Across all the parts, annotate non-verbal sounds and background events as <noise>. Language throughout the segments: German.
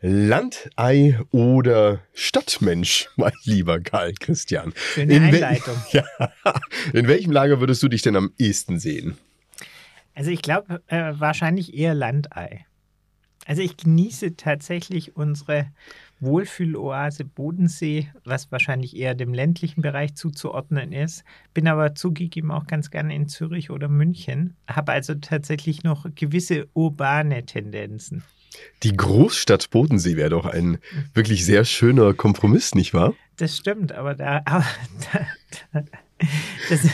Landei oder Stadtmensch, <laughs> mein lieber Karl Christian. Schöne in Einleitung. <laughs> Ja, in welchem Lager würdest du dich denn am ehesten sehen? Also ich glaube äh, wahrscheinlich eher Landei. Also ich genieße tatsächlich unsere Wohlfühloase Bodensee, was wahrscheinlich eher dem ländlichen Bereich zuzuordnen ist. Bin aber zugegeben auch ganz gerne in Zürich oder München, habe also tatsächlich noch gewisse urbane Tendenzen. Die Großstadt Bodensee wäre doch ein wirklich sehr schöner Kompromiss, nicht wahr? Das stimmt, aber da, aber da, da das,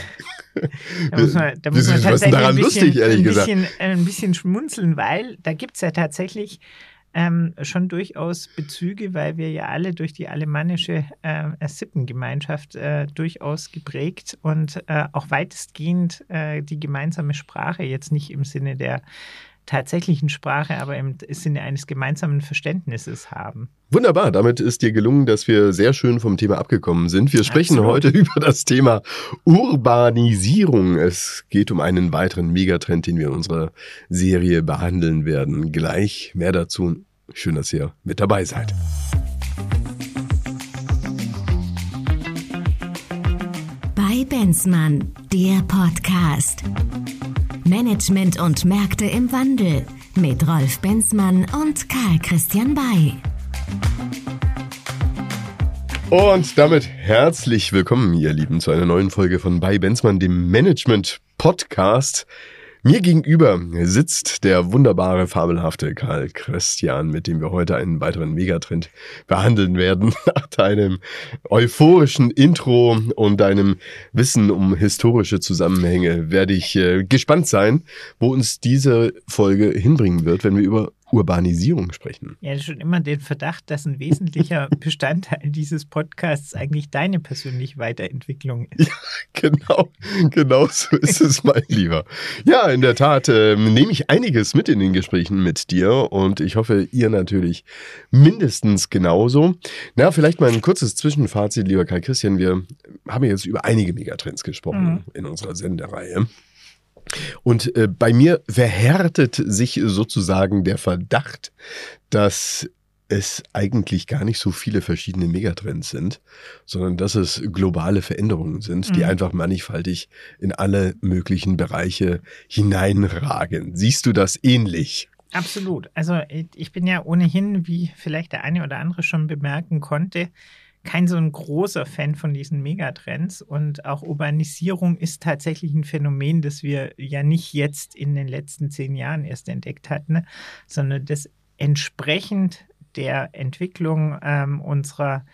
da muss man, da muss man tatsächlich ein bisschen, lustig, ein, bisschen, ein bisschen schmunzeln, weil da gibt es ja tatsächlich ähm, schon durchaus Bezüge, weil wir ja alle durch die alemannische äh, Sippengemeinschaft äh, durchaus geprägt und äh, auch weitestgehend äh, die gemeinsame Sprache, jetzt nicht im Sinne der tatsächlichen Sprache, aber im Sinne eines gemeinsamen Verständnisses haben. Wunderbar, damit ist dir gelungen, dass wir sehr schön vom Thema abgekommen sind. Wir sprechen Absolut. heute <laughs> über das Thema Urbanisierung. Es geht um einen weiteren Megatrend, den wir in unserer Serie behandeln werden. Gleich mehr dazu. Schön, dass ihr mit dabei seid. Bei Benzmann, der Podcast. Management und Märkte im Wandel mit Rolf Benzmann und Karl Christian Bay. Und damit herzlich willkommen, ihr Lieben, zu einer neuen Folge von Bei Benzmann, dem Management Podcast. Mir gegenüber sitzt der wunderbare, fabelhafte Karl Christian, mit dem wir heute einen weiteren Megatrend behandeln werden. <laughs> Nach deinem euphorischen Intro und deinem Wissen um historische Zusammenhänge werde ich äh, gespannt sein, wo uns diese Folge hinbringen wird, wenn wir über Urbanisierung sprechen. Ja, schon immer den Verdacht, dass ein wesentlicher <laughs> Bestandteil dieses Podcasts eigentlich deine persönliche Weiterentwicklung ist. Ja, genau, genau so ist es, mein Lieber. Ja, in der Tat äh, nehme ich einiges mit in den Gesprächen mit dir und ich hoffe, ihr natürlich mindestens genauso. Na, vielleicht mal ein kurzes Zwischenfazit, lieber Kai Christian. Wir haben jetzt über einige Megatrends gesprochen mhm. in unserer Sendereihe. Und äh, bei mir verhärtet sich sozusagen der Verdacht, dass es eigentlich gar nicht so viele verschiedene Megatrends sind, sondern dass es globale Veränderungen sind, mhm. die einfach mannigfaltig in alle möglichen Bereiche hineinragen. Siehst du das ähnlich? Absolut. Also ich bin ja ohnehin, wie vielleicht der eine oder andere schon bemerken konnte, kein so ein großer Fan von diesen Megatrends. Und auch Urbanisierung ist tatsächlich ein Phänomen, das wir ja nicht jetzt in den letzten zehn Jahren erst entdeckt hatten, sondern das entsprechend der Entwicklung ähm, unserer,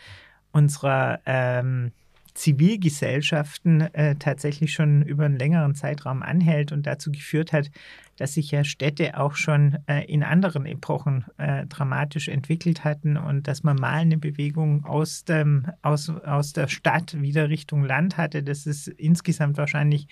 unserer ähm, Zivilgesellschaften äh, tatsächlich schon über einen längeren Zeitraum anhält und dazu geführt hat, dass sich ja Städte auch schon äh, in anderen Epochen äh, dramatisch entwickelt hatten und dass man mal eine Bewegung aus, dem, aus, aus der Stadt wieder Richtung Land hatte. Das ist insgesamt wahrscheinlich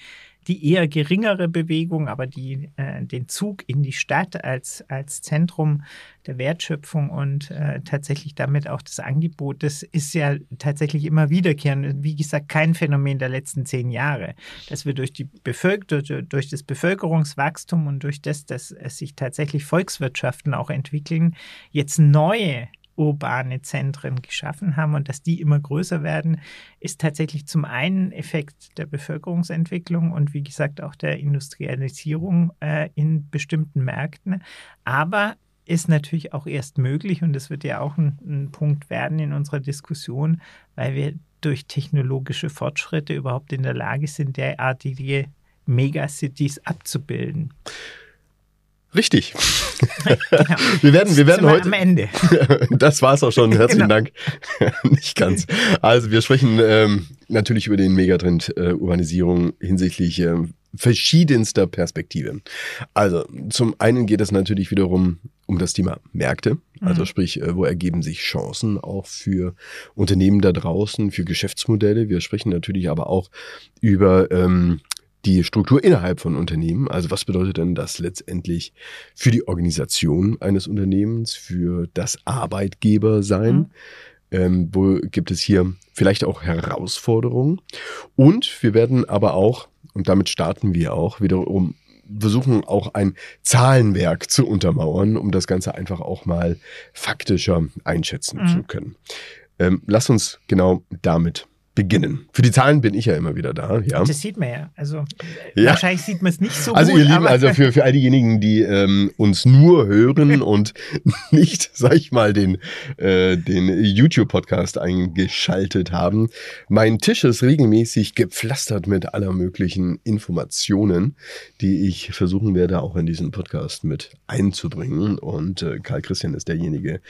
die eher geringere Bewegung, aber die äh, den Zug in die Stadt als, als Zentrum der Wertschöpfung und äh, tatsächlich damit auch das Angebot, das ist ja tatsächlich immer wiederkehrend. Wie gesagt, kein Phänomen der letzten zehn Jahre, dass wir durch, die Bevölker durch das Bevölkerungswachstum und durch das, dass es sich tatsächlich Volkswirtschaften auch entwickeln, jetzt neue urbane Zentren geschaffen haben und dass die immer größer werden, ist tatsächlich zum einen Effekt der Bevölkerungsentwicklung und wie gesagt auch der Industrialisierung äh, in bestimmten Märkten, aber ist natürlich auch erst möglich und das wird ja auch ein, ein Punkt werden in unserer Diskussion, weil wir durch technologische Fortschritte überhaupt in der Lage sind, derartige Megacities abzubilden. Richtig. Genau. <laughs> Wir werden, wir werden heute. Am Ende. <laughs> Das war's auch schon. <laughs> Herzlichen genau. Dank. Nicht ganz. Also wir sprechen ähm, natürlich über den Megatrend äh, Urbanisierung hinsichtlich äh, verschiedenster Perspektiven. Also zum einen geht es natürlich wiederum um das Thema Märkte. Also mhm. sprich, äh, wo ergeben sich Chancen auch für Unternehmen da draußen, für Geschäftsmodelle. Wir sprechen natürlich aber auch über ähm, die Struktur innerhalb von Unternehmen. Also was bedeutet denn das letztendlich für die Organisation eines Unternehmens, für das Arbeitgebersein? Mhm. Ähm, wo gibt es hier vielleicht auch Herausforderungen? Und wir werden aber auch, und damit starten wir auch, wiederum versuchen auch ein Zahlenwerk zu untermauern, um das Ganze einfach auch mal faktischer einschätzen Mhm. zu können. Ähm, lass uns genau damit beginnen. Für die Zahlen bin ich ja immer wieder da, ja. Das sieht man ja. Also Ja. wahrscheinlich sieht man es nicht so Also gut. ihr Lieben, also für, für all diejenigen, die ähm, uns nur hören <laughs> und nicht, sag ich mal, den, äh, den YouTube-Podcast eingeschaltet haben, mein Tisch ist regelmäßig gepflastert mit aller möglichen Informationen, die ich versuchen werde, auch in diesen Podcast mit einzubringen. Und äh, Karl Christian ist derjenige,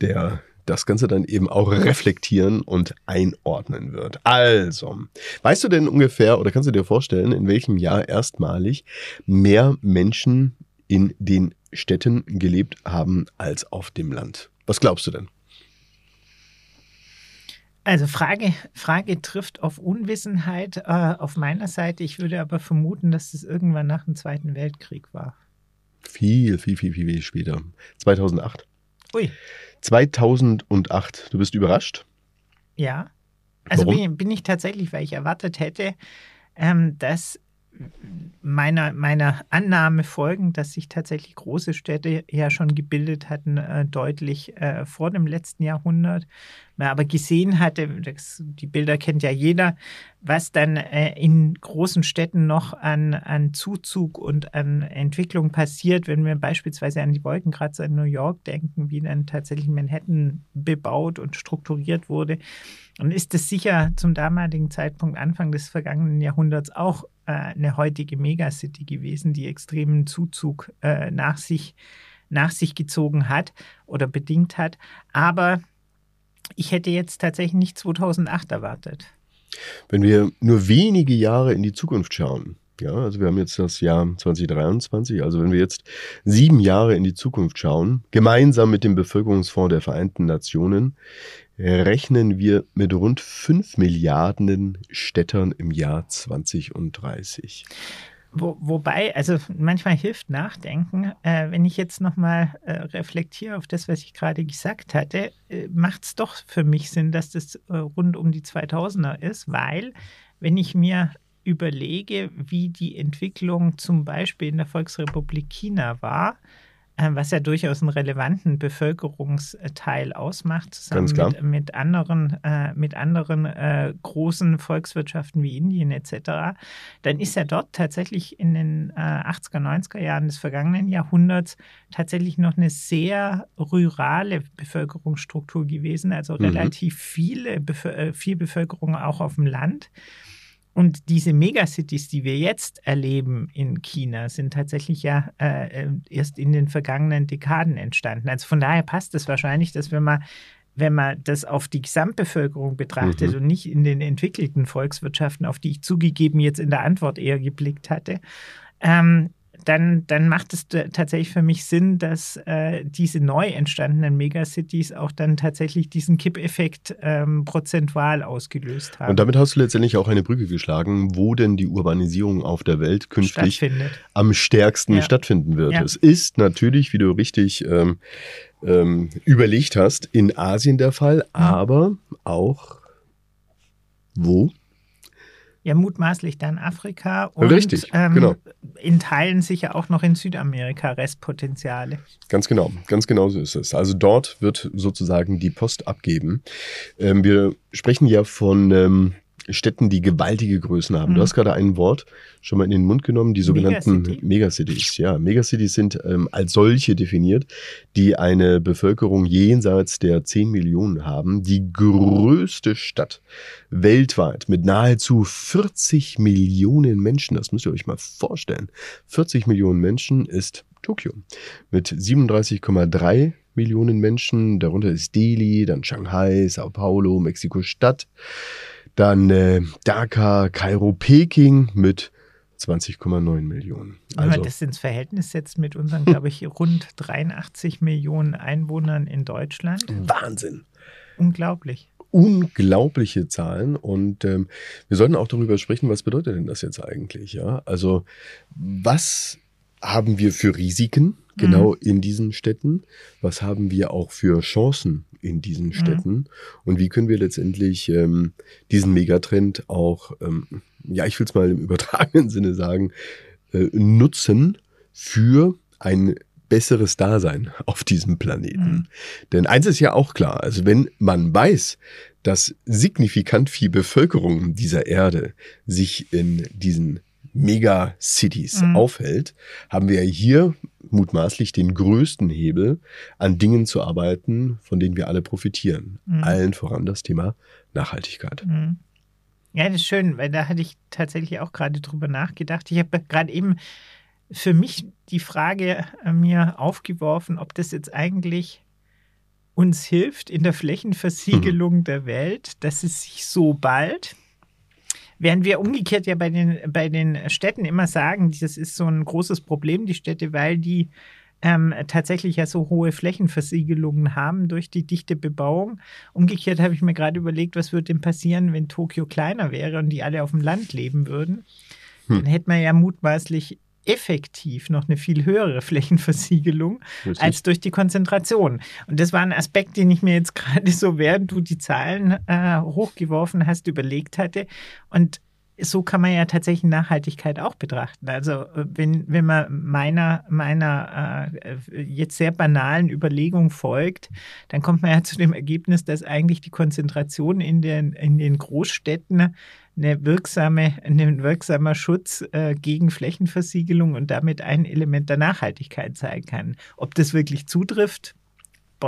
der das Ganze dann eben auch reflektieren und einordnen wird. Also, weißt du denn ungefähr oder kannst du dir vorstellen, in welchem Jahr erstmalig mehr Menschen in den Städten gelebt haben als auf dem Land? Was glaubst du denn? Also Frage, Frage trifft auf Unwissenheit äh, auf meiner Seite. Ich würde aber vermuten, dass es irgendwann nach dem Zweiten Weltkrieg war. Viel, viel, viel, viel, viel später. 2008. Ui, 2008. Du bist überrascht? ja. Also bin, bin ich tatsächlich, weil ich erwartet hätte, ähm, dass meiner, meiner Annahme folgend, dass sich tatsächlich große Städte ja schon gebildet hatten, äh, deutlich äh, vor dem letzten Jahrhundert. Man aber gesehen hatte, das, die Bilder kennt ja jeder, was dann äh, in großen Städten noch an, an Zuzug und an Entwicklung passiert, wenn wir beispielsweise an die Wolkenkratzer in New York denken, wie dann tatsächlich Manhattan bebaut und strukturiert wurde. Und ist es sicher zum damaligen Zeitpunkt, Anfang des vergangenen Jahrhunderts, auch eine heutige Megacity gewesen, die extremen Zuzug äh, nach, sich, nach sich gezogen hat oder bedingt hat. Aber ich hätte jetzt tatsächlich nicht 2008 erwartet. Wenn wir nur wenige Jahre in die Zukunft schauen, ja, also wir haben jetzt das Jahr 2023, also wenn wir jetzt sieben Jahre in die Zukunft schauen, gemeinsam mit dem Bevölkerungsfonds der Vereinten Nationen, rechnen wir mit rund 5 Milliarden Städtern im Jahr 2030. Wo, wobei, also manchmal hilft Nachdenken. Äh, wenn ich jetzt nochmal äh, reflektiere auf das, was ich gerade gesagt hatte, äh, macht es doch für mich Sinn, dass das äh, rund um die 2000er ist, weil wenn ich mir überlege, wie die Entwicklung zum Beispiel in der Volksrepublik China war, äh, was ja durchaus einen relevanten Bevölkerungsteil ausmacht, zusammen mit, mit anderen, äh, mit anderen äh, großen Volkswirtschaften wie Indien etc., dann ist ja dort tatsächlich in den äh, 80er, 90er Jahren des vergangenen Jahrhunderts tatsächlich noch eine sehr rurale Bevölkerungsstruktur gewesen, also Mhm. relativ viele, Bevö äh, viel Bevölkerung auch auf dem Land. Und diese Megacities, die wir jetzt erleben in China, sind tatsächlich ja äh, äh, erst in den vergangenen Dekaden entstanden. Also von daher passt es wahrscheinlich, dass wenn man, wenn man das auf die Gesamtbevölkerung betrachtet Mhm. und nicht in den entwickelten Volkswirtschaften, auf die ich zugegeben jetzt in der Antwort eher geblickt hatte, ähm, dann, dann macht es tatsächlich für mich Sinn, dass äh, diese neu entstandenen Megacities auch dann tatsächlich diesen Kippeffekt ähm, prozentual ausgelöst haben. Und damit hast du letztendlich auch eine Brücke geschlagen, wo denn die Urbanisierung auf der Welt künftig am stärksten Ja. stattfinden wird. Ja. Es ist natürlich, wie du richtig ähm, ähm, überlegt hast, in Asien der Fall, aber auch wo? Ja, mutmaßlich dann Afrika und Richtig, ähm, genau. in Teilen sicher auch noch in Südamerika Restpotenziale. Ganz genau, ganz genau so ist es. Also dort wird sozusagen die Post abgeben. Ähm, wir sprechen ja von ähm, Städten, die gewaltige Größen haben. Mhm. Du hast gerade ein Wort schon mal in den Mund genommen, die sogenannten Megacity. Megacities. Ja, Megacities sind ähm, als solche definiert, die eine Bevölkerung jenseits der 10 Millionen haben. Die größte Stadt weltweit mit nahezu 40 Millionen Menschen, das müsst ihr euch mal vorstellen. 40 Millionen Menschen ist Tokio mit 37,3 Millionen Menschen. Darunter ist Delhi, dann Shanghai, Sao Paulo, Mexiko-Stadt, dann äh, Dhaka, Kairo, Peking mit 20,9 Millionen. Wenn Also man das ins Verhältnis setzt mit unseren, glaube ich, rund 83 Millionen Einwohnern in Deutschland, Wahnsinn. unglaublich. unglaubliche Zahlen und ähm, wir sollten auch darüber sprechen, was bedeutet denn das jetzt eigentlich, ja? Also was haben wir für Risiken genau in diesen Städten? Was haben wir auch für Chancen in diesen Städten? Und wie können wir letztendlich ähm, diesen Megatrend auch, ähm, ja, ich will es mal im übertragenen <laughs> Sinne sagen, äh, nutzen für ein besseres Dasein <laughs> auf diesem Planeten. Mhm. Denn eins ist ja auch klar, also wenn man weiß, dass signifikant viel Bevölkerung dieser Erde sich in diesen Megacities mhm. aufhält, haben wir hier mutmaßlich den größten Hebel, an Dingen zu arbeiten, von denen wir alle profitieren. Mhm. Allen voran das Thema Nachhaltigkeit. Mhm. Ja, das ist schön, weil da hatte ich tatsächlich auch gerade drüber nachgedacht. Ich habe gerade eben für mich die Frage äh, mir aufgeworfen, ob das jetzt eigentlich uns hilft in der Flächenversiegelung mhm. der Welt, dass es sich so bald, während wir umgekehrt ja bei den, bei den Städten immer sagen, das ist so ein großes Problem, die Städte, weil die ähm, tatsächlich ja so hohe Flächenversiegelungen haben durch die dichte Bebauung. Umgekehrt habe ich mir gerade überlegt, was würde denn passieren, wenn Tokio kleiner wäre und die alle auf dem Land leben würden. Hm. Dann hätte man ja mutmaßlich effektiv noch eine viel höhere <laughs> Flächenversiegelung Richtig. als durch die Konzentration. Und das war ein Aspekt, den ich mir jetzt <laughs> gerade so, während du die Zahlen äh, hochgeworfen hast, überlegt hatte. Und so kann man ja tatsächlich Nachhaltigkeit auch betrachten. Also äh, wenn, wenn man meiner, meiner äh, jetzt sehr banalen Überlegung folgt, dann kommt man ja zu dem Ergebnis, dass eigentlich die Konzentration in den, in den Großstädten eine wirksame, ein wirksamer Schutz äh, gegen Flächenversiegelung und damit ein Element der Nachhaltigkeit sein kann. Ob das wirklich zutrifft,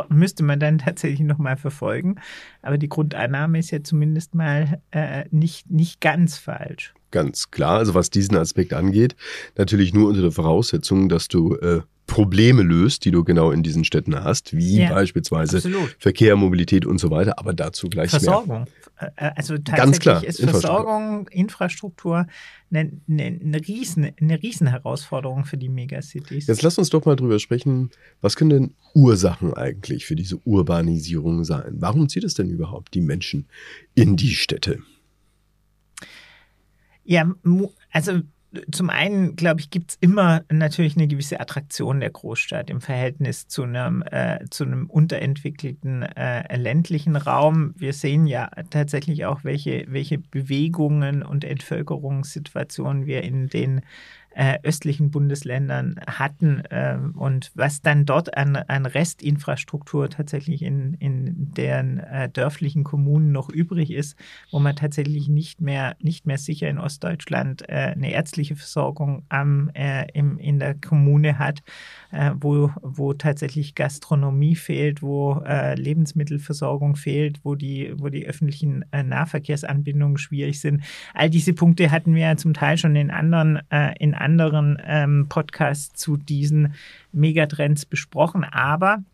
müsste man dann <laughs> tatsächlich nochmal verfolgen. Aber die Grundannahme ist ja zumindest mal äh, nicht, nicht ganz falsch. Ganz klar, also was diesen Aspekt angeht, natürlich nur unter der Voraussetzung, dass du äh, Probleme löst, die du genau in diesen Städten hast, wie ja, beispielsweise absolut. Verkehr, Mobilität und so weiter, aber dazu gleich Versorgung. mehr. Äh, also tatsächlich Ganz klar, ist Versorgung, Infrastruktur eine, eine, eine, Riesen, eine Riesenherausforderung für die Megacities. Jetzt lass uns doch mal drüber sprechen, was können denn Ursachen eigentlich für diese Urbanisierung sein? Warum zieht es denn überhaupt die Menschen in die Städte? Ja, also zum einen, glaube ich, gibt es immer natürlich eine gewisse Attraktion der Großstadt im Verhältnis zu einem, äh, zu einem unterentwickelten äh, ländlichen Raum. Wir sehen ja tatsächlich auch, welche, welche Bewegungen und Entvölkerungssituationen wir in den äh, östlichen Bundesländern hatten äh, und was dann dort an, an Restinfrastruktur tatsächlich in, in deren äh, dörflichen Kommunen noch übrig ist, wo man tatsächlich nicht mehr, nicht mehr sicher in Ostdeutschland äh, eine ärztliche Versorgung am, äh, im, in der Kommune hat, wo, wo tatsächlich Gastronomie fehlt, wo Lebensmittelversorgung fehlt, wo die, wo die öffentlichen Nahverkehrsanbindungen schwierig sind. All diese Punkte hatten wir ja zum Teil schon in anderen, in anderen anderen ähm, Podcasts zu diesen Megatrends besprochen. Aber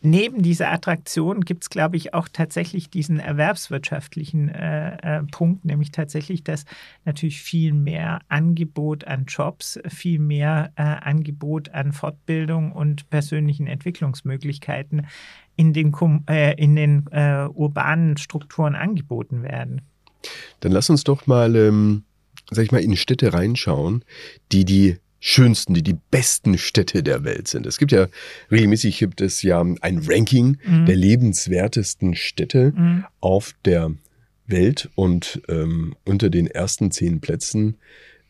neben dieser Attraktion gibt es, glaube ich, auch tatsächlich diesen erwerbswirtschaftlichen äh, äh, Punkt, nämlich tatsächlich, dass natürlich viel mehr Angebot an Jobs, viel mehr äh, Angebot an Fortbildung und persönlichen Entwicklungsmöglichkeiten in den, äh, in den äh, urbanen Strukturen angeboten werden. Dann lass uns doch mal ähm, sag ich mal, in Städte reinschauen, die die schönsten, die die besten Städte der Welt sind. Es gibt ja regelmäßig gibt es ja ein Ranking mhm. der lebenswertesten Städte mhm. auf der Welt und ähm, unter den ersten zehn Plätzen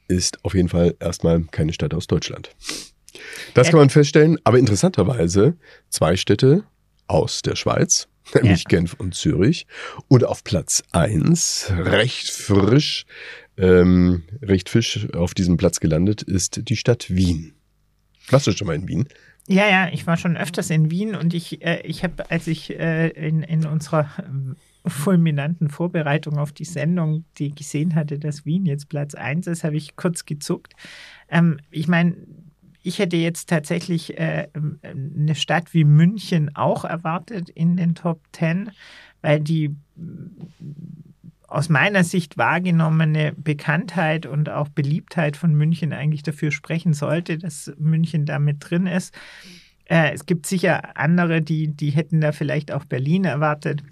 ist auf jeden Fall erstmal keine Stadt aus Deutschland. Das kann man feststellen, aber interessanterweise zwei Städte aus der Schweiz, <laughs> nämlich ja. Genf und Zürich. Und auf Platz eins recht frisch, ähm, recht fisch auf diesem Platz gelandet, ist die Stadt Wien. Warst du schon mal in Wien? Ja, ja, ich war schon öfters in Wien und ich, äh, ich habe, als ich äh, in, in unserer äh, fulminanten Vorbereitung auf die Sendung, die gesehen hatte, dass Wien jetzt Platz 1 ist, habe ich kurz gezuckt. Ähm, ich meine, ich hätte jetzt tatsächlich äh, eine Stadt wie München auch erwartet in den Top 10, weil die aus meiner Sicht wahrgenommene Bekanntheit und auch Beliebtheit von München eigentlich dafür sprechen sollte, dass München da mit drin ist. Äh, es gibt sicher andere, die, die hätten da vielleicht auch Berlin erwartet.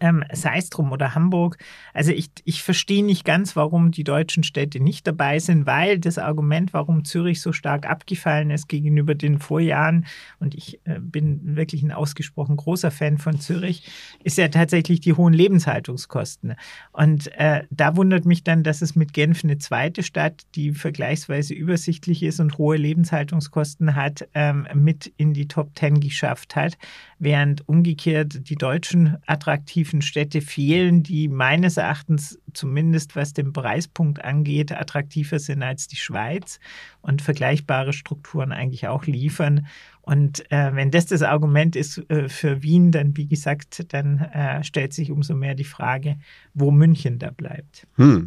Ähm, sei es drum oder Hamburg. Also ich, ich verstehe nicht ganz, warum die deutschen Städte nicht dabei sind, weil das Argument, warum Zürich so stark abgefallen ist gegenüber den Vorjahren, und ich äh, bin wirklich ein ausgesprochen großer Fan von Zürich, ist ja tatsächlich die hohen Lebenshaltungskosten. Und äh, da wundert mich dann, dass es mit Genf eine zweite Stadt, die vergleichsweise übersichtlich ist und hohe Lebenshaltungskosten hat, ähm, mit in die Top Ten geschafft hat, während umgekehrt die deutschen attraktiven Städte fehlen, die meines Erachtens zumindest was den Preispunkt angeht, attraktiver sind als die Schweiz und vergleichbare Strukturen eigentlich auch liefern. Und äh, wenn das das Argument ist äh, für Wien, dann wie gesagt, dann äh, stellt sich umso mehr die Frage, wo München da bleibt. Hm.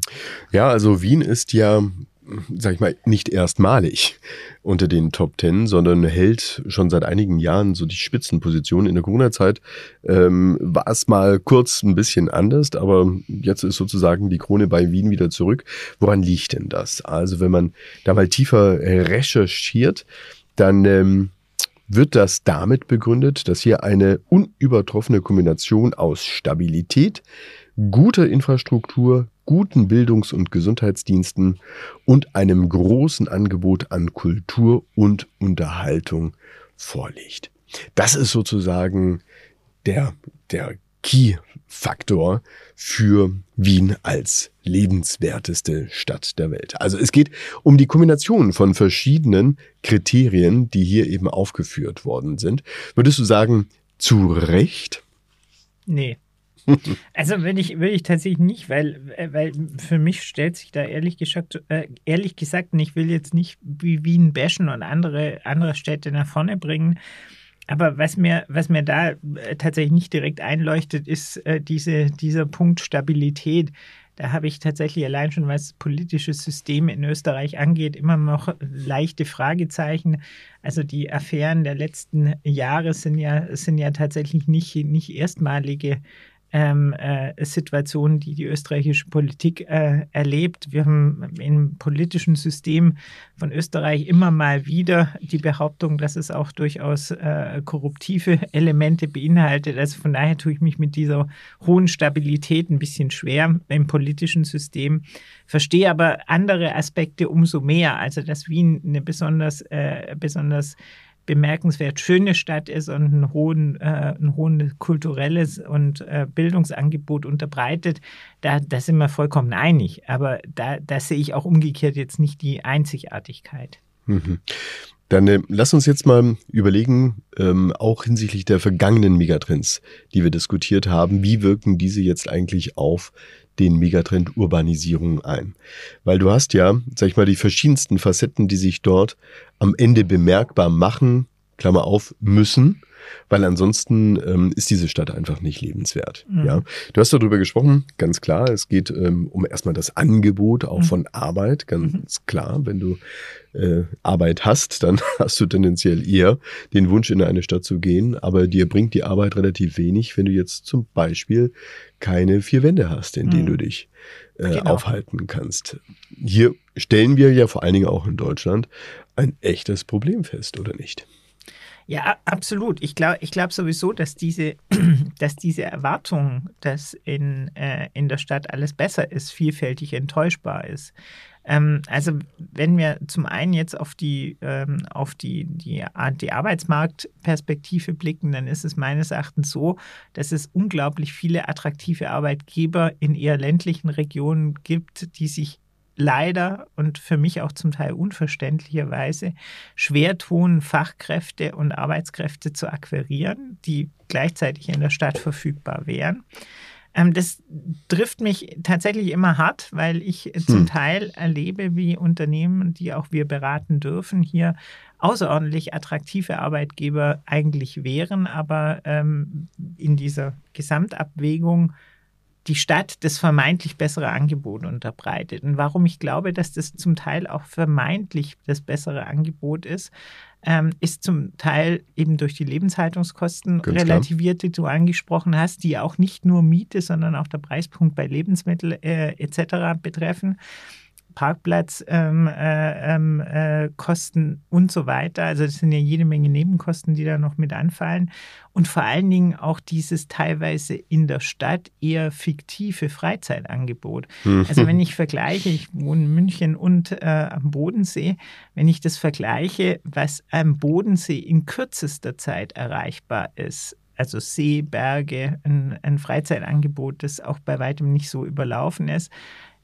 Ja, also Wien ist ja sag ich mal, nicht erstmalig unter den Top Ten, sondern hält schon seit einigen Jahren so die Spitzenposition. In der Corona-Zeit ähm, war es mal kurz ein bisschen anders, aber jetzt ist sozusagen die Krone bei Wien wieder zurück. Woran liegt denn das? Also wenn man da mal tiefer recherchiert, dann ähm, wird das damit begründet, dass hier eine unübertroffene Kombination aus Stabilität, guter Infrastruktur, guten Bildungs- und Gesundheitsdiensten und einem großen Angebot an Kultur und Unterhaltung vorliegt. Das ist sozusagen der, der Key-Faktor für Wien als lebenswerteste Stadt der Welt. Also es geht um die Kombination von verschiedenen Kriterien, die hier eben aufgeführt worden sind. Würdest du sagen, zu Recht? Nee. <laughs> Also würde ich, würde ich tatsächlich nicht, weil, weil für mich stellt sich da ehrlich gesagt, äh, ehrlich gesagt, und ich will jetzt nicht wie Wien bashen und andere, andere Städte nach vorne bringen, aber was mir, was mir da äh, tatsächlich nicht direkt einleuchtet, ist äh, diese, dieser Punkt Stabilität. Da habe ich tatsächlich allein schon, was politische System in Österreich angeht, immer noch leichte Fragezeichen. Also die Affären der letzten Jahre sind ja, sind ja tatsächlich nicht, nicht erstmalige ähm, äh, Situationen, die die österreichische Politik äh, erlebt. Wir haben im politischen System von Österreich immer mal wieder die Behauptung, dass es auch durchaus äh, korruptive Elemente beinhaltet. Also von daher tue ich mich mit dieser hohen Stabilität ein bisschen schwer im politischen System. Verstehe aber andere Aspekte umso mehr. Also dass Wien eine besonders, äh, besonders bemerkenswert schöne Stadt ist und ein, hohen, äh, ein hohen kulturelles und äh, Bildungsangebot unterbreitet, da, da sind wir vollkommen einig. Aber da, da sehe ich auch umgekehrt jetzt nicht die Einzigartigkeit. Mhm. Dann äh, lass uns jetzt mal überlegen, ähm, auch hinsichtlich der vergangenen Megatrends, die wir diskutiert haben, wie wirken diese jetzt eigentlich auf den Megatrend Urbanisierung ein. Weil du hast ja, sag ich mal, die verschiedensten Facetten, die sich dort am Ende bemerkbar machen, Klammer auf, müssen, weil ansonsten ähm, ist diese Stadt einfach nicht lebenswert. Mhm. Ja, du hast darüber gesprochen, ganz klar. Es geht ähm, um erstmal das Angebot auch mhm. von Arbeit, ganz mhm. klar. Wenn du äh, Arbeit hast, dann <laughs> hast du tendenziell eher den Wunsch, in eine Stadt zu gehen. Aber dir bringt die Arbeit relativ wenig, wenn du jetzt zum Beispiel keine vier Wände hast, in denen du mhm. dich äh, genau. aufhalten kannst. Hier stellen wir ja vor allen Dingen auch in Deutschland ein echtes Problem fest, oder nicht? Ja, absolut. Ich glaube ich glaub sowieso, dass diese, <clears throat> dass diese Erwartung, dass in, äh, in der Stadt alles besser ist, vielfältig enttäuschbar ist. Ähm, also wenn wir zum einen jetzt auf die, ähm, auf die, die, die Arbeitsmarktperspektive blicken, dann ist es meines Erachtens so, dass es unglaublich viele attraktive Arbeitgeber in eher ländlichen Regionen gibt, die sich leider und für mich auch zum Teil unverständlicherweise schwer tun, Fachkräfte und Arbeitskräfte zu akquirieren, die gleichzeitig in der Stadt verfügbar wären. Ähm, das trifft mich tatsächlich immer hart, weil ich hm. zum Teil erlebe, wie Unternehmen, die auch wir beraten dürfen, hier außerordentlich attraktive Arbeitgeber eigentlich wären, aber ähm, in dieser Gesamtabwägung die Stadt das vermeintlich bessere Angebot unterbreitet. Und warum ich glaube, dass das zum Teil auch vermeintlich das bessere Angebot ist, ähm, ist zum Teil eben durch die Lebenshaltungskosten Ganz relativiert, die du angesprochen hast, die auch nicht nur Miete, sondern auch der Preispunkt bei Lebensmitteln äh, etc. betreffen. Parkplatzkosten ähm, äh, ähm, äh, und so weiter. Also das sind ja jede Menge Nebenkosten, die da noch mit anfallen. Und vor allen Dingen auch dieses teilweise in der Stadt eher fiktive Freizeitangebot. Mhm. Also wenn ich vergleiche, ich wohne in München und äh, am Bodensee, wenn ich das vergleiche, was am Bodensee in kürzester Zeit erreichbar ist, also See, Berge, ein, ein Freizeitangebot, das auch bei weitem nicht so überlaufen ist,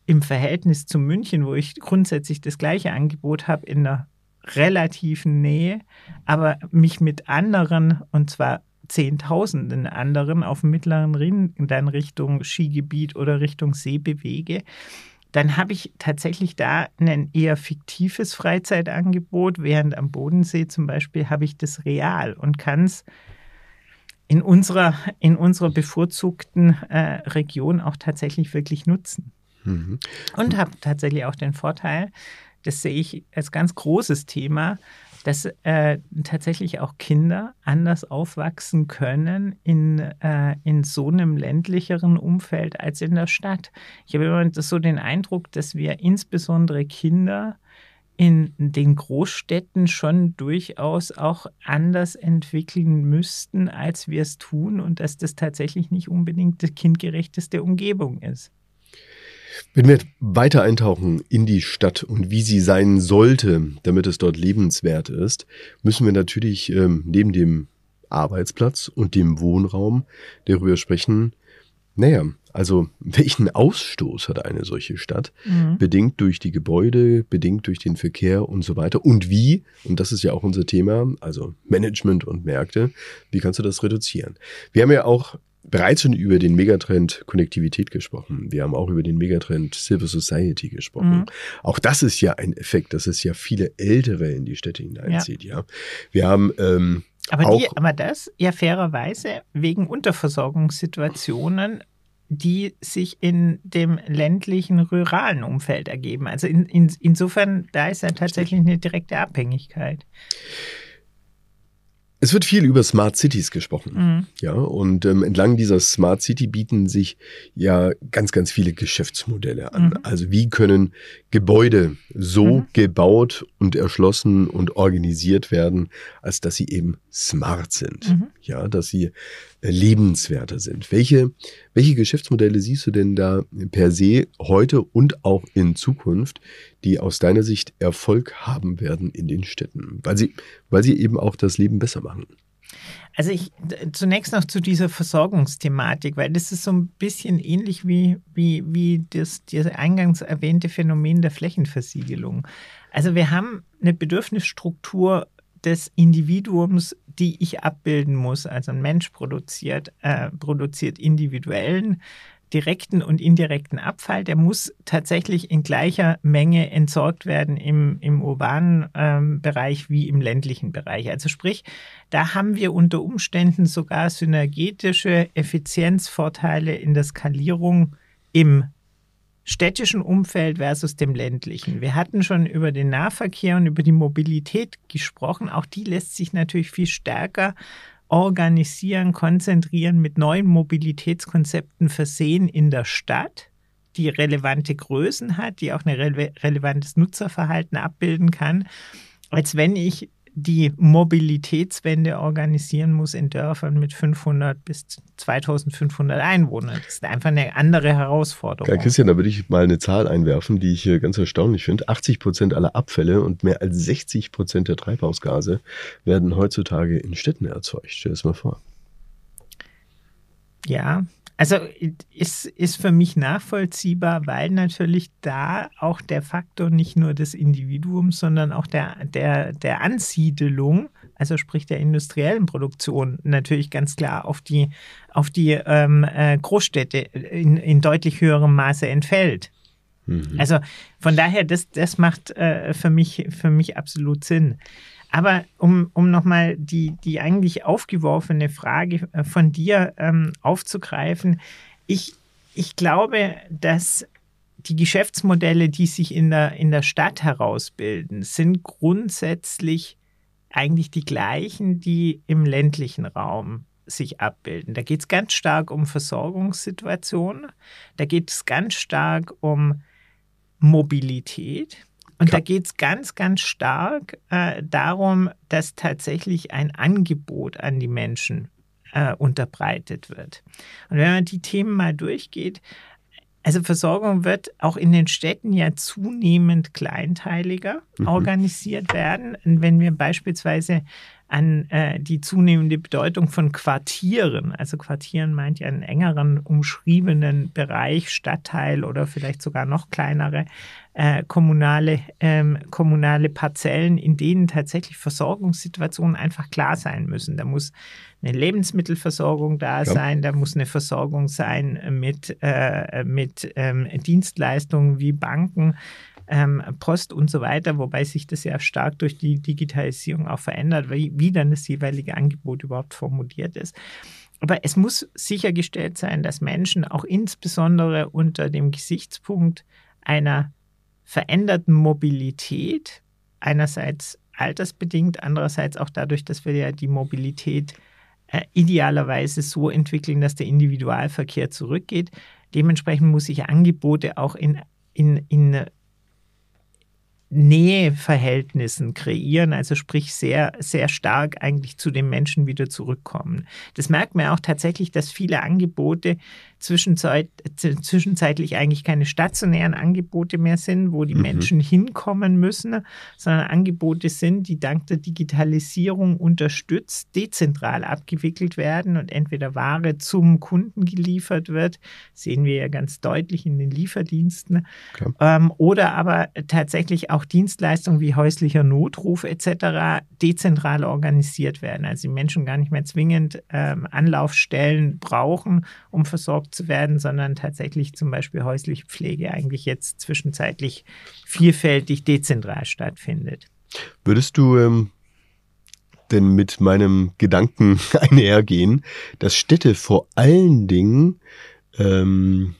im Verhältnis zu München, wo ich grundsätzlich das gleiche Angebot habe in der relativen Nähe, aber mich mit anderen, und zwar Zehntausenden anderen auf dem mittleren Ring dann Richtung Skigebiet oder Richtung See bewege, dann habe ich tatsächlich da ein eher fiktives Freizeitangebot, während am Bodensee zum Beispiel habe ich das real und kann es in unserer, in unserer bevorzugten äh, Region auch tatsächlich wirklich nutzen. Mhm. Und habe tatsächlich auch den Vorteil, das sehe ich als ganz großes Thema, dass äh, tatsächlich auch Kinder anders aufwachsen können in, äh, in so einem ländlicheren Umfeld als in der Stadt. Ich habe immer so den Eindruck, dass wir insbesondere Kinder in den Großstädten schon durchaus auch anders entwickeln müssten, als wir es tun und dass das tatsächlich nicht unbedingt die kindgerechteste Umgebung ist. Wenn wir weiter eintauchen in die Stadt und wie sie sein sollte, damit es dort lebenswert ist, müssen wir natürlich ähm, neben dem Arbeitsplatz und dem Wohnraum darüber sprechen, naja, also welchen Ausstoß hat eine solche Stadt? Mhm. Bedingt durch die Gebäude, bedingt durch den Verkehr und so weiter. Und wie, und das ist ja auch unser Thema, also Management und Märkte, wie kannst du das reduzieren? Wir haben ja auch bereits schon über den Megatrend Konnektivität gesprochen. Wir haben auch über den Megatrend Civil Society gesprochen. Mhm. Auch das ist ja ein Effekt, dass es ja viele Ältere in die Städte hineinzieht, ja. ja. Wir haben ähm, aber, die, aber das ja fairerweise wegen Unterversorgungssituationen die sich in dem ländlichen, ruralen Umfeld ergeben. Also in, in, insofern, da ist ja tatsächlich eine direkte Abhängigkeit. Es wird viel über Smart Cities gesprochen. Mhm. Ja, und ähm, entlang dieser Smart City bieten sich ja ganz, ganz viele Geschäftsmodelle an. Mhm. Also wie können Gebäude so mhm. gebaut und erschlossen und organisiert werden, als dass sie eben smart sind. Mhm. Ja, dass sie äh, lebenswerter sind. Welche, welche Geschäftsmodelle siehst du denn da per se heute und auch in Zukunft, die aus deiner Sicht Erfolg haben werden in den Städten, weil sie, weil sie eben auch das Leben besser machen? Also ich zunächst noch zu dieser Versorgungsthematik, weil das ist so ein bisschen ähnlich wie, wie, wie das, das eingangs erwähnte Phänomen der Flächenversiegelung. Also wir haben eine Bedürfnisstruktur des Individuums, die ich abbilden muss. Also ein Mensch produziert, äh, produziert individuellen, direkten und indirekten Abfall. Der muss tatsächlich in gleicher Menge entsorgt werden im, im urbanen ähm, Bereich wie im ländlichen Bereich. Also sprich, da haben wir unter Umständen sogar synergetische Effizienzvorteile in der Skalierung im städtischen Umfeld versus dem ländlichen. Wir hatten schon über den Nahverkehr und über die Mobilität gesprochen. Auch die lässt sich natürlich viel stärker organisieren, konzentrieren, mit neuen Mobilitätskonzepten versehen in der Stadt, die relevante Größen hat, die auch ein rele relevantes Nutzerverhalten abbilden kann, als wenn ich die Mobilitätswende organisieren muss in Dörfern mit 500 bis 2500 Einwohnern. Das ist einfach eine andere Herausforderung. Ja, Christian, da würde ich mal eine Zahl einwerfen, die ich ganz erstaunlich finde. 80 Prozent aller Abfälle und mehr als 60 Prozent der Treibhausgase werden heutzutage in Städten erzeugt. Stell dir das mal vor. Ja, also ist, ist für mich nachvollziehbar, weil natürlich da auch der Faktor nicht nur des Individuums, sondern auch der, der, der Ansiedelung, also sprich der industriellen Produktion, natürlich ganz klar auf die, auf die ähm, äh, Großstädte in, in deutlich höherem Maße entfällt. Mhm. Also von daher, das, das macht äh, für, mich, für mich absolut Sinn. Aber um, um nochmal die, die eigentlich aufgeworfene Frage äh, von dir ähm, aufzugreifen, ich, ich glaube, dass die Geschäftsmodelle, die sich in der, in der Stadt herausbilden, sind grundsätzlich eigentlich die gleichen, die im ländlichen Raum sich abbilden. Da geht es ganz stark um Versorgungssituationen, da geht es ganz stark um Mobilität. Und da geht es ganz, ganz stark äh, darum, dass tatsächlich ein Angebot an die Menschen äh, unterbreitet wird. Und wenn man die Themen mal durchgeht, also Versorgung wird auch in den Städten ja zunehmend kleinteiliger Mhm. organisiert werden. Und wenn wir beispielsweise an äh, die zunehmende Bedeutung von Quartieren, also Quartieren meint ja einen engeren umschriebenen Bereich, Stadtteil oder vielleicht sogar noch kleinere äh, kommunale, ähm, kommunale Parzellen, in denen tatsächlich Versorgungssituationen einfach klar sein müssen. Da muss eine Lebensmittelversorgung da Ja. sein, da muss eine Versorgung sein mit, äh, mit ähm, Dienstleistungen wie Banken, ähm, Post und so weiter, wobei sich das ja stark durch die Digitalisierung auch verändert, wie, wie dann das jeweilige Angebot überhaupt formuliert ist. Aber es muss sichergestellt sein, dass Menschen auch insbesondere unter dem Gesichtspunkt einer veränderten Mobilität, einerseits altersbedingt, andererseits auch dadurch, dass wir ja die Mobilität äh, idealerweise so entwickeln, dass der Individualverkehr zurückgeht. Dementsprechend muss ich Angebote auch in, in, in Näheverhältnissen kreieren, also sprich sehr, sehr stark eigentlich zu den Menschen wieder zurückkommen. Das merkt man auch tatsächlich, dass viele Angebote zwischenzeit, zwischenzeitlich eigentlich keine stationären Angebote mehr sind, wo die Mhm. Menschen hinkommen müssen, sondern Angebote sind, die dank der Digitalisierung unterstützt, dezentral abgewickelt werden und entweder Ware zum Kunden geliefert wird, sehen wir ja ganz deutlich in den Lieferdiensten, ähm, oder aber tatsächlich auch Dienstleistungen wie häuslicher Notruf etc. dezentral organisiert werden. Also die Menschen gar nicht mehr zwingend ähm, Anlaufstellen brauchen, um versorgt zu werden, sondern tatsächlich zum Beispiel häusliche Pflege eigentlich jetzt zwischenzeitlich vielfältig dezentral stattfindet. Würdest du ähm, denn mit meinem Gedanken <laughs> einhergehen, dass Städte vor allen Dingen, ähm,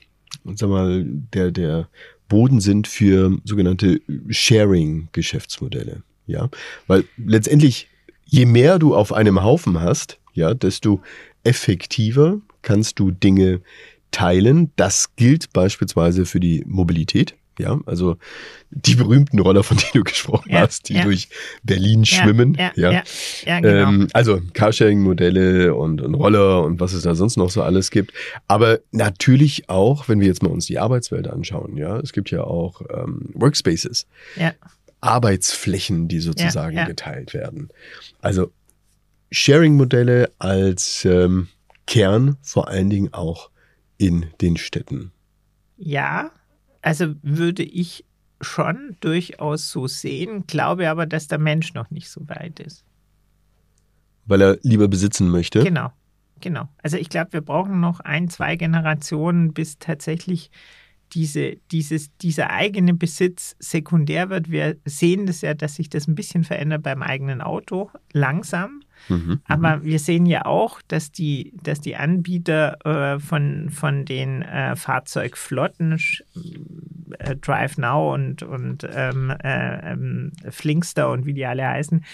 sag mal, der, der Boden sind für sogenannte Sharing-Geschäftsmodelle? Ja, weil letztendlich, je mehr du auf einem Haufen hast, ja, desto effektiver kannst du Dinge teilen. Das gilt beispielsweise für die Mobilität. Ja, also die berühmten Roller, von denen du gesprochen Ja, hast, die ja. durch Berlin schwimmen. Ja, ja, ja, genau. Ähm, also Carsharing-Modelle und, und Roller und was es da sonst noch so alles gibt. Aber natürlich auch, wenn wir jetzt mal uns die Arbeitswelt anschauen, ja, es gibt ja auch ähm, Workspaces. Arbeitsflächen, die sozusagen geteilt werden. Also Sharing-Modelle als ähm, Kern vor allen Dingen auch in den Städten. Ja, also würde ich schon durchaus so sehen, glaube aber, dass der Mensch noch nicht so weit ist. Weil er lieber besitzen möchte. Genau, genau. Also ich glaube, wir brauchen noch ein, zwei Generationen, bis tatsächlich diese, dieses, dieser eigene Besitz sekundär wird. Wir sehen das ja, dass sich das ein bisschen verändert beim eigenen Auto, langsam. Mhm. Aber wir sehen ja auch, dass die, dass die Anbieter äh, von, von den äh, Fahrzeugflotten, äh, Drive Now und, und ähm, äh, ähm, Flinkster und wie die alle heißen,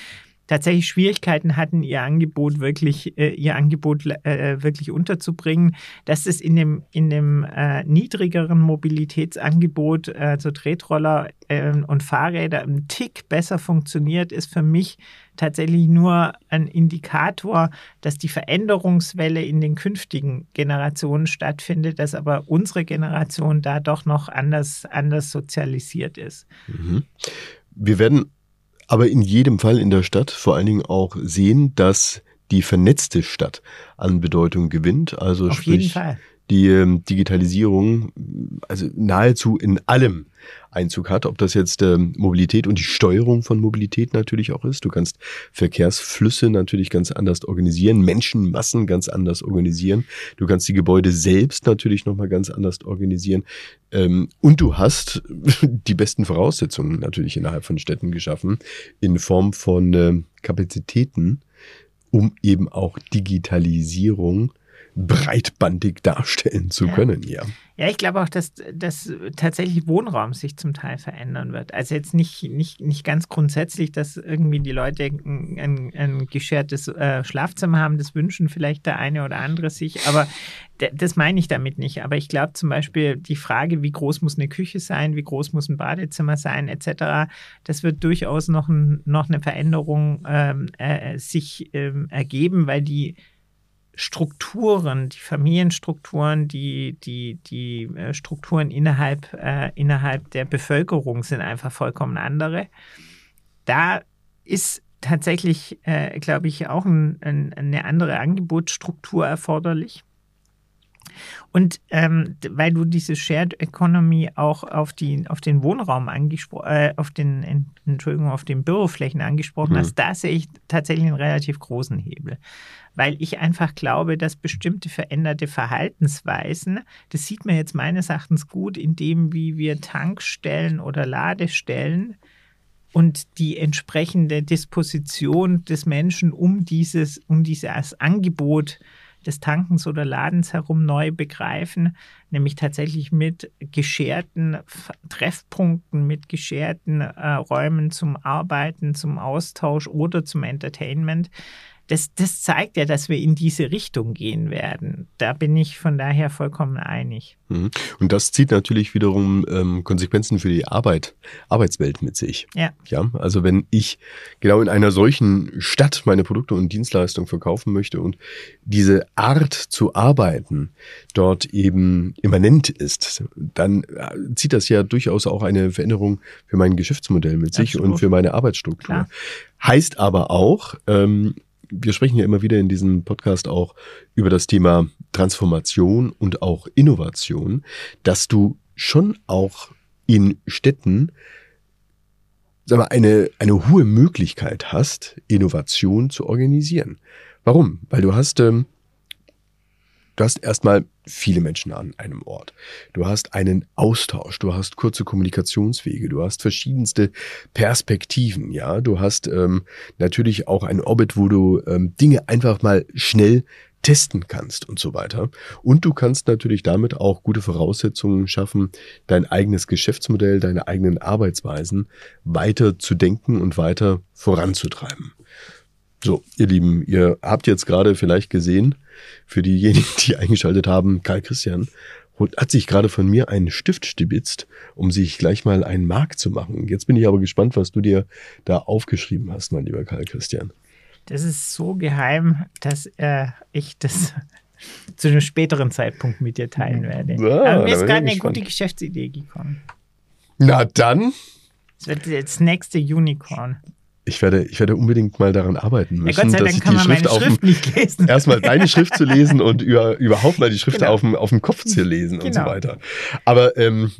tatsächlich Schwierigkeiten hatten, ihr Angebot wirklich, äh, ihr Angebot äh, wirklich unterzubringen. Dass es in dem, in dem äh, niedrigeren Mobilitätsangebot, äh, also Tretroller äh, und Fahrräder, ein Tick besser funktioniert, ist für mich tatsächlich nur ein Indikator, dass die Veränderungswelle in den künftigen Generationen stattfindet, dass aber unsere Generation da doch noch anders, anders sozialisiert ist. Mhm. Wir werden aber in jedem Fall in der Stadt vor allen Dingen auch sehen, dass die vernetzte Stadt an Bedeutung gewinnt. Also Auf sprich jeden Fall. die ähm, Digitalisierung also nahezu in allem Einzug hat, ob das jetzt ähm, Mobilität und die Steuerung von Mobilität natürlich auch ist. Du kannst Verkehrsflüsse natürlich ganz anders organisieren, Menschenmassen ganz anders organisieren. Du kannst die Gebäude selbst natürlich nochmal ganz anders organisieren. Ähm, und du hast <laughs> die besten Voraussetzungen natürlich innerhalb von Städten geschaffen in Form von ähm, Kapazitäten, um eben auch Digitalisierung breitbandig darstellen zu Ja. können, ja. Ja, ich glaube auch, dass, dass tatsächlich Wohnraum sich zum Teil verändern wird. Also jetzt nicht, nicht, nicht ganz grundsätzlich, dass irgendwie die Leute ein, ein, ein geschertes äh, Schlafzimmer haben, das wünschen vielleicht der eine oder andere sich, aber das meine ich damit nicht. Aber ich glaube zum Beispiel die Frage, wie groß muss eine Küche sein, wie groß muss ein Badezimmer sein, etc., das wird durchaus noch, ein, noch eine Veränderung ähm, äh, sich ähm, ergeben, weil die Strukturen, die Familienstrukturen, die, die, die äh, Strukturen innerhalb, äh, innerhalb der Bevölkerung sind einfach vollkommen andere. Da ist tatsächlich, äh, glaube ich, auch ein, ein, eine andere Angebotsstruktur erforderlich. Und ähm, weil du diese Shared Economy auch auf, die, auf den Wohnraum angesprochen, äh, auf den, en- Entschuldigung, auf den Büroflächen angesprochen Mhm. hast, da sehe ich tatsächlich einen relativ großen Hebel. Weil ich einfach glaube, dass bestimmte veränderte Verhaltensweisen, das sieht man jetzt meines Erachtens gut, in dem, wie wir Tankstellen oder Ladestellen und die entsprechende Disposition des Menschen um dieses, um dieses Angebot des Tankens oder Ladens herum neu begreifen, nämlich tatsächlich mit gescherten Treffpunkten, mit gescherten äh, Räumen zum Arbeiten, zum Austausch oder zum Entertainment. Das, das zeigt ja, dass wir in diese Richtung gehen werden. Da bin ich von daher vollkommen einig. Mhm. Und das zieht natürlich wiederum ähm, Konsequenzen für die Arbeit, Arbeitswelt mit sich. Ja. Ja, also wenn ich genau in einer solchen Stadt meine Produkte und Dienstleistungen verkaufen möchte und diese Art zu arbeiten dort eben immanent ist, dann äh, zieht das ja durchaus auch eine Veränderung für mein Geschäftsmodell mit sich Absolut. und für meine Arbeitsstruktur. Klar. Heißt aber auch, ähm, wir sprechen ja immer wieder in diesem Podcast auch über das Thema Transformation und auch Innovation, dass du schon auch in Städten sag mal, eine, eine hohe Möglichkeit hast, Innovation zu organisieren. Warum? Weil du hast, ähm, du hast erstmal viele Menschen an einem Ort. Du hast einen Austausch, du hast kurze Kommunikationswege, du hast verschiedenste Perspektiven, ja. Du hast ähm, natürlich auch ein Orbit, wo du ähm, Dinge einfach mal schnell testen kannst und so weiter. Und du kannst natürlich damit auch gute Voraussetzungen schaffen, dein eigenes Geschäftsmodell, deine eigenen Arbeitsweisen weiter zu denken und weiter voranzutreiben. So, ihr Lieben, ihr habt jetzt gerade vielleicht gesehen, für diejenigen, die eingeschaltet haben, Karl Christian hat sich gerade von mir einen Stift stibitzt, um sich gleich mal einen Mark zu machen. Jetzt bin ich aber gespannt, was du dir da aufgeschrieben hast, mein lieber Karl Christian. Das ist so geheim, dass äh, ich das <laughs> zu einem späteren Zeitpunkt mit dir teilen werde. Ja, Aber mir ist gerade eine gute gespannt. Geschäftsidee gekommen. Na dann, Es wird das nächste Unicorn. Ich werde, ich werde unbedingt mal daran arbeiten Ja, müssen, Gott sei dass Dank ich kann die man Schrift auf Schrift dem, nicht lesen. erstmal deine Schrift zu lesen und über, überhaupt mal die Schrift Genau. auf, dem, auf dem Kopf zu lesen und so Genau. weiter. Aber ähm,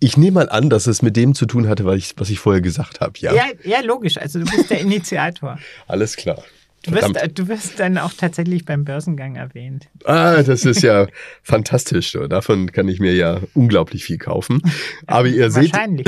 ich nehme mal an, dass es mit dem zu tun hatte, was ich, was ich vorher gesagt habe. Ja, Ja, ja, logisch. Also du bist der Initiator. <laughs> alles klar. Du wirst, Verdammt. du wirst dann auch tatsächlich beim Börsengang erwähnt. Ah, das ist ja <laughs> fantastisch. Davon kann ich mir ja unglaublich viel kaufen. <laughs> Aber ihr seht, Wahrscheinlich.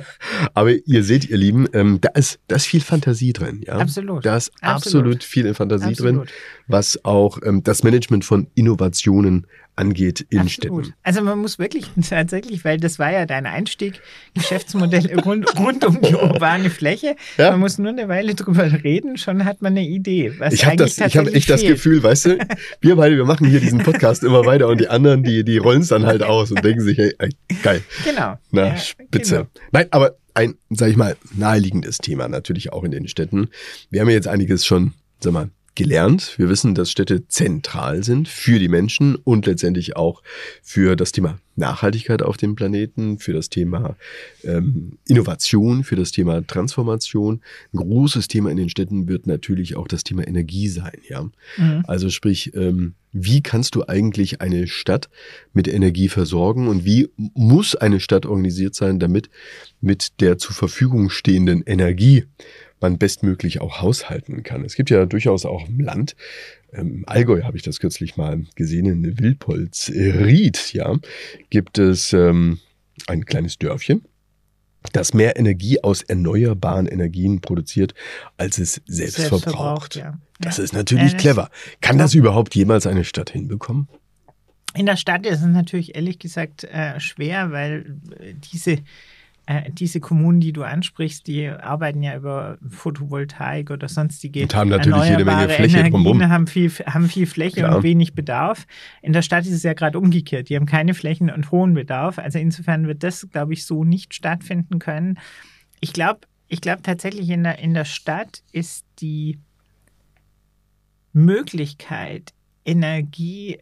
<laughs> aber ihr seht, ihr Lieben, ähm, da ist, da ist viel Fantasie drin. Ja? Absolut. Da ist absolut, Absolut. viel Fantasie drin, Absolut. was auch ähm, das Management von Innovationen angeht in Absolut. Städten. Also man muss wirklich <laughs> tatsächlich, weil das war ja dein Einstieg, Geschäftsmodell <laughs> rund, rund um die urbane Fläche. Ja. Man muss nur eine Weile drüber reden, schon hat man eine Idee. Was Ich habe tatsächlich echt das. Gefühl, weißt du, <laughs> wir beide, wir machen hier diesen Podcast immer weiter und die anderen, die, die rollen es dann halt aus und denken sich, hey, ey, geil. Genau. Na, Ja, spitze. genau. Nein, aber ein, sag ich mal, naheliegendes Thema natürlich auch in den Städten. Wir haben ja jetzt einiges schon, sag mal, gelernt. Wir wissen, dass Städte zentral sind für die Menschen und letztendlich auch für das Thema Nachhaltigkeit auf dem Planeten, für das Thema ähm, Innovation, für das Thema Transformation. Ein großes Thema in den Städten wird natürlich auch das Thema Energie sein, ja. Mhm. Also sprich, ähm, wie kannst du eigentlich eine Stadt mit Energie versorgen und wie muss eine Stadt organisiert sein, damit mit der zur Verfügung stehenden Energie man bestmöglich auch haushalten kann. Es gibt ja durchaus auch im Land, ähm, im Allgäu habe ich das kürzlich mal gesehen, in Wildpolsried, ja, gibt es ähm, ein kleines Dörfchen. das mehr Energie aus erneuerbaren Energien produziert, als es selbst, Selbst verbraucht. verbraucht, ja. Das Ja. ist natürlich das- clever. Kann das überhaupt jemals eine Stadt hinbekommen? In der Stadt ist es natürlich ehrlich gesagt äh, schwer, weil äh, diese, äh, diese Kommunen, die du ansprichst, die arbeiten ja über Photovoltaik oder sonstige Und haben natürlich jede Menge Fläche Energien, drumherum. haben viel, haben viel Fläche Klar. und wenig Bedarf. In der Stadt ist es ja gerade umgekehrt. Die haben keine Flächen und hohen Bedarf. Also insofern wird das, glaube ich, so nicht stattfinden können. Ich glaube, ich glaube tatsächlich in der, in der Stadt ist die Möglichkeit, Energie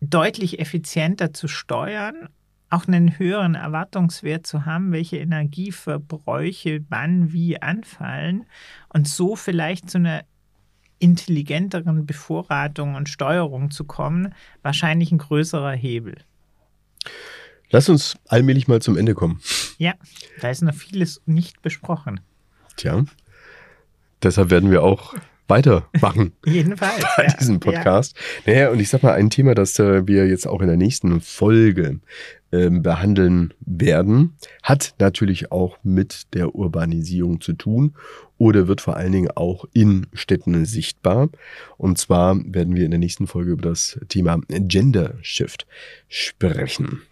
deutlich effizienter zu steuern, auch einen höheren Erwartungswert zu haben, welche Energieverbräuche wann wie anfallen und so vielleicht zu einer intelligenteren Bevorratung und Steuerung zu kommen, wahrscheinlich ein größerer Hebel. Lass uns allmählich mal zum Ende kommen. Ja, da ist noch vieles nicht besprochen. Tja, deshalb werden wir auch weitermachen. <laughs> Jedenfalls. bei ja. diesem Podcast. Naja, und ich sag mal, ein Thema, das äh, wir jetzt auch in der nächsten Folge ähm, behandeln werden, hat natürlich auch mit der Urbanisierung zu tun oder wird vor allen Dingen auch in Städten sichtbar. Und zwar werden wir in der nächsten Folge über das Thema Gender Shift sprechen.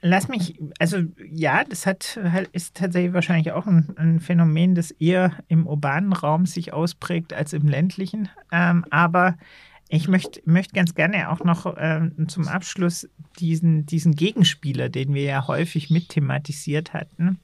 Lass mich, also ja, das hat, halt- ist tatsächlich wahrscheinlich auch ein, ein Phänomen, das eher im urbanen Raum sich ausprägt als im ländlichen. Ähm, aber ich möchte möcht ganz gerne auch noch ähm, zum Abschluss diesen, diesen Gegenspieler, den wir ja häufig mit thematisiert hatten,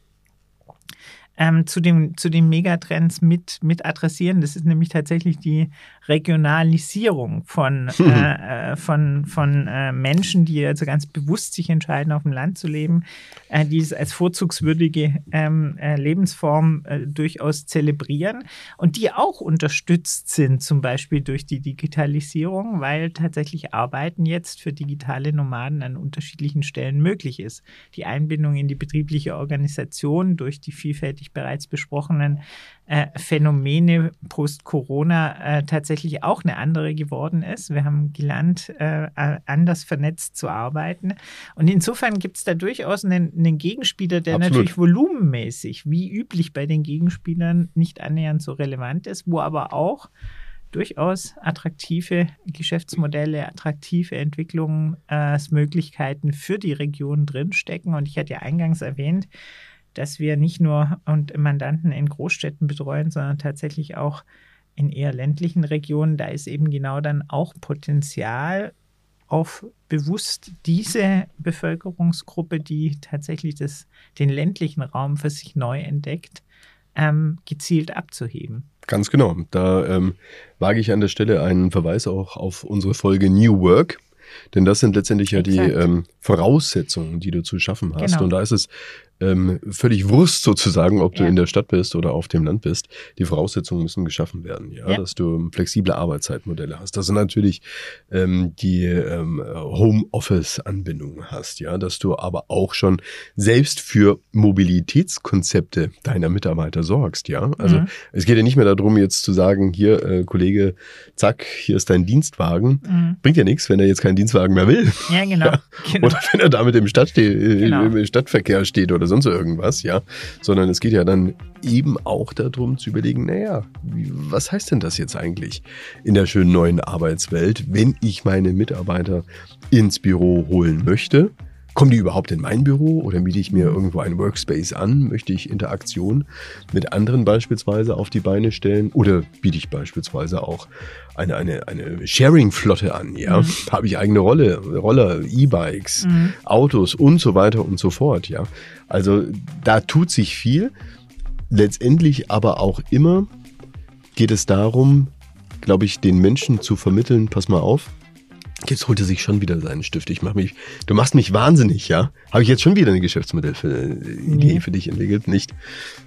ähm, zu, dem, zu den Megatrends mit, mit adressieren. Das ist nämlich tatsächlich die Regionalisierung von, <laughs> äh, äh, von, von äh, Menschen, die also ganz bewusst sich entscheiden, auf dem Land zu leben, äh, die es als vorzugswürdige ähm, äh, Lebensform äh, durchaus zelebrieren und die auch unterstützt sind, zum Beispiel durch die Digitalisierung, weil tatsächlich Arbeiten jetzt für digitale Nomaden an unterschiedlichen Stellen möglich ist. Die Einbindung in die betriebliche Organisation durch die vielfältig bereits besprochenen äh, Phänomene post-Corona äh, tatsächlich auch eine andere geworden ist. Wir haben gelernt, äh, anders vernetzt zu arbeiten. Und insofern gibt es da durchaus einen, einen Gegenspieler, der Absolut. natürlich volumenmäßig, wie üblich bei den Gegenspielern, nicht annähernd so relevant ist, wo aber auch durchaus attraktive Geschäftsmodelle, attraktive Entwicklungsmöglichkeiten für die Region drinstecken. Und ich hatte ja eingangs erwähnt, dass wir nicht nur und Mandanten in Großstädten betreuen, sondern tatsächlich auch in eher ländlichen Regionen. Da ist eben genau dann auch Potenzial auf bewusst diese Bevölkerungsgruppe, die tatsächlich das, den ländlichen Raum für sich neu entdeckt, ähm, gezielt abzuheben. Ganz genau. Da ähm, wage ich an der Stelle einen Verweis auch auf unsere Folge New Work. Denn das sind letztendlich ja die Exakt. ähm, Voraussetzungen, die du zu schaffen hast. Genau. Und da ist es ähm, völlig Wurst sozusagen, ob du Ja. in der Stadt bist oder auf dem Land bist. Die Voraussetzungen müssen geschaffen werden, ja, Ja. dass du flexible Arbeitszeitmodelle hast, dass du natürlich ähm, die ähm, Homeoffice-Anbindung hast, ja, dass du aber auch schon selbst für Mobilitätskonzepte deiner Mitarbeiter sorgst, ja. Also Mhm. es geht ja nicht mehr darum, jetzt zu sagen, hier, äh, Kollege, zack, hier ist dein Dienstwagen. Mhm. Bringt ja nichts, wenn er jetzt keinen Dienstwagen mehr will. Ja, genau. <laughs> genau. Oder wenn er damit im, Stadtste äh, Genau. im Stadtverkehr steht oder sonst irgendwas, ja. Sondern es geht ja dann eben auch darum zu überlegen, naja, was heißt denn das jetzt eigentlich in der schönen neuen Arbeitswelt, wenn ich meine Mitarbeiter ins Büro holen möchte? Kommen die überhaupt in mein Büro oder miete ich mir irgendwo einen Workspace an? Möchte ich Interaktion mit anderen beispielsweise auf die Beine stellen? Oder biete ich beispielsweise auch eine, eine, eine Sharing-Flotte an? Ja, habe ich eigene Rolle, Roller, E-Bikes, Mhm. Autos und so weiter und so fort. Ja, also da tut sich viel. Letztendlich aber auch immer geht es darum, glaube ich, den Menschen zu vermitteln, pass mal auf, jetzt holt er sich schon wieder seinen Stift. Ich mach mich, du machst mich wahnsinnig, ja? Habe ich jetzt schon wieder eine Geschäftsmodellidee Nee. für dich entwickelt? Nicht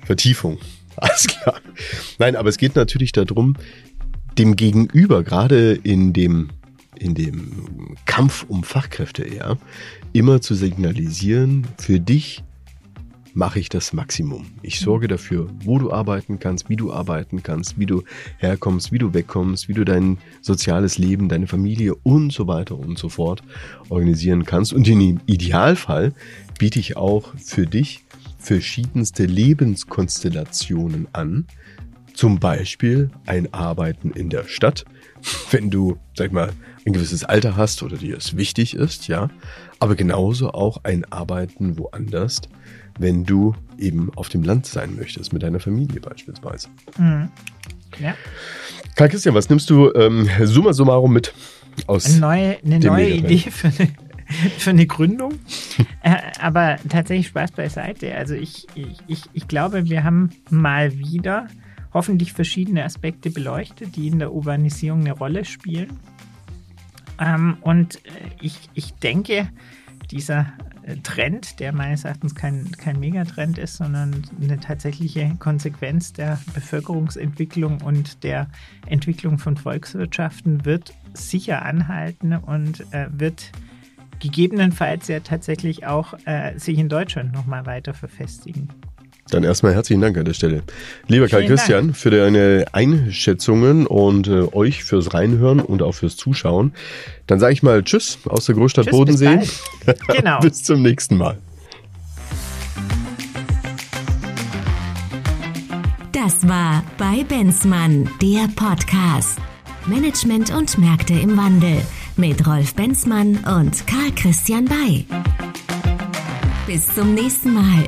Vertiefung. <laughs> Alles klar. Nein, aber es geht natürlich darum, dem Gegenüber, gerade in dem, in dem Kampf um Fachkräfte, ja, immer zu signalisieren, für dich mache ich das Maximum. Ich sorge dafür, wo du arbeiten kannst, wie du arbeiten kannst, wie du herkommst, wie du wegkommst, wie du dein soziales Leben, deine Familie und so weiter und so fort organisieren kannst. Und im Idealfall biete ich auch für dich verschiedenste Lebenskonstellationen an. Zum Beispiel ein Arbeiten in der Stadt, wenn du, sag mal, ein gewisses Alter hast oder dir es wichtig ist, ja. Aber genauso auch ein Arbeiten woanders, wenn du eben auf dem Land sein möchtest, mit deiner Familie beispielsweise. Mhm. Ja. Karl Christian, was nimmst du ähm, summa summarum mit aus Eine neue, eine neue Idee für eine, für eine Gründung. <laughs> äh, aber tatsächlich Spaß beiseite. Also ich, ich, ich glaube, wir haben mal wieder hoffentlich verschiedene Aspekte beleuchtet, die in der Urbanisierung eine Rolle spielen. Ähm, und äh, ich, ich denke, dieser Trend, der meines Erachtens kein, kein Megatrend ist, sondern eine tatsächliche Konsequenz der Bevölkerungsentwicklung und der Entwicklung von Volkswirtschaften, wird sicher anhalten und äh, wird gegebenenfalls ja tatsächlich auch äh, sich in Deutschland nochmal weiter verfestigen. Dann erstmal herzlichen Dank an der Stelle. Lieber Karl Christian, Dank. für deine Einschätzungen und äh, euch fürs Reinhören und auch fürs Zuschauen. Dann sage ich mal Tschüss aus der Großstadt tschüss, Bodensee. Bis, <laughs> genau. bis zum nächsten Mal. Das war bei Benzmann, der Podcast. Management und Märkte im Wandel mit Rolf Benzmann und Karl Christian Bay. Bis zum nächsten Mal.